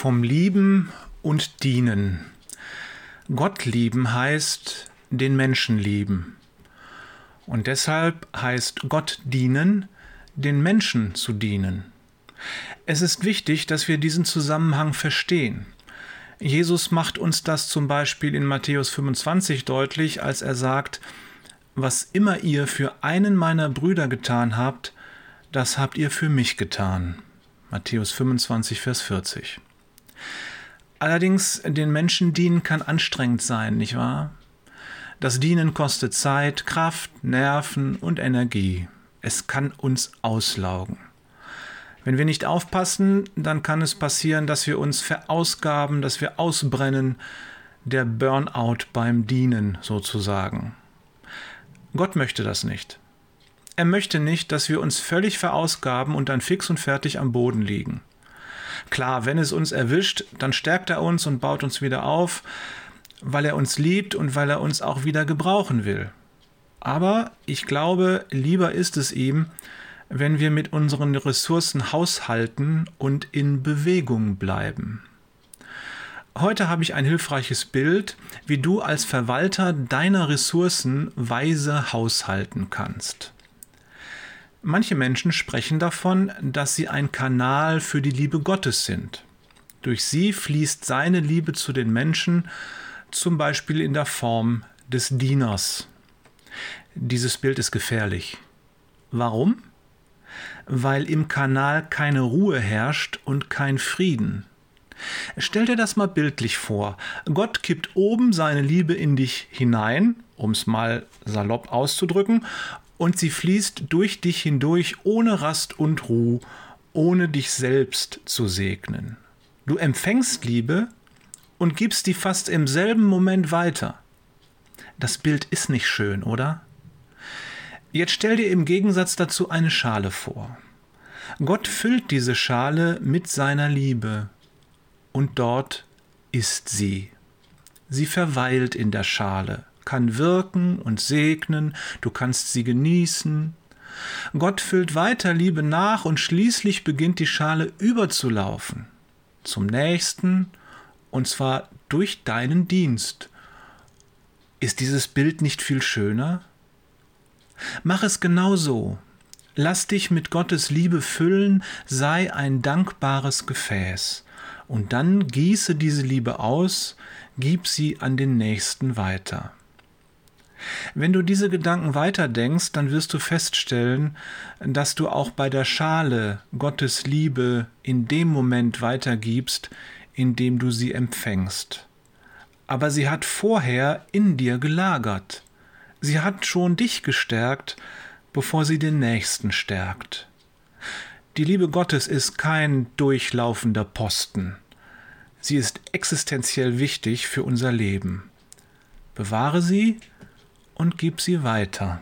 vom Lieben und Dienen. Gott lieben heißt den Menschen lieben. Und deshalb heißt Gott dienen, den Menschen zu dienen. Es ist wichtig, dass wir diesen Zusammenhang verstehen. Jesus macht uns das zum Beispiel in Matthäus 25 deutlich, als er sagt, was immer ihr für einen meiner Brüder getan habt, das habt ihr für mich getan. Matthäus 25, Vers 40. Allerdings, den Menschen dienen kann anstrengend sein, nicht wahr? Das Dienen kostet Zeit, Kraft, Nerven und Energie. Es kann uns auslaugen. Wenn wir nicht aufpassen, dann kann es passieren, dass wir uns verausgaben, dass wir ausbrennen, der Burnout beim Dienen sozusagen. Gott möchte das nicht. Er möchte nicht, dass wir uns völlig verausgaben und dann fix und fertig am Boden liegen. Klar, wenn es uns erwischt, dann stärkt er uns und baut uns wieder auf, weil er uns liebt und weil er uns auch wieder gebrauchen will. Aber ich glaube, lieber ist es ihm, wenn wir mit unseren Ressourcen haushalten und in Bewegung bleiben. Heute habe ich ein hilfreiches Bild, wie du als Verwalter deiner Ressourcen weise haushalten kannst. Manche Menschen sprechen davon, dass sie ein Kanal für die Liebe Gottes sind. Durch sie fließt seine Liebe zu den Menschen, zum Beispiel in der Form des Dieners. Dieses Bild ist gefährlich. Warum? Weil im Kanal keine Ruhe herrscht und kein Frieden. Stell dir das mal bildlich vor. Gott kippt oben seine Liebe in dich hinein, um es mal salopp auszudrücken, und sie fließt durch dich hindurch ohne Rast und Ruhe, ohne dich selbst zu segnen. Du empfängst Liebe und gibst die fast im selben Moment weiter. Das Bild ist nicht schön, oder? Jetzt stell dir im Gegensatz dazu eine Schale vor. Gott füllt diese Schale mit seiner Liebe und dort ist sie. Sie verweilt in der Schale kann wirken und segnen, du kannst sie genießen. Gott füllt weiter Liebe nach und schließlich beginnt die Schale überzulaufen zum nächsten und zwar durch deinen Dienst. Ist dieses Bild nicht viel schöner? Mach es genau so. Lass dich mit Gottes Liebe füllen, sei ein dankbares Gefäß. Und dann gieße diese Liebe aus, gib sie an den Nächsten weiter. Wenn du diese Gedanken weiterdenkst, dann wirst du feststellen, dass du auch bei der Schale Gottes Liebe in dem Moment weitergibst, in dem du sie empfängst. Aber sie hat vorher in dir gelagert. Sie hat schon dich gestärkt, bevor sie den Nächsten stärkt. Die Liebe Gottes ist kein durchlaufender Posten. Sie ist existenziell wichtig für unser Leben. Bewahre sie und gib sie weiter.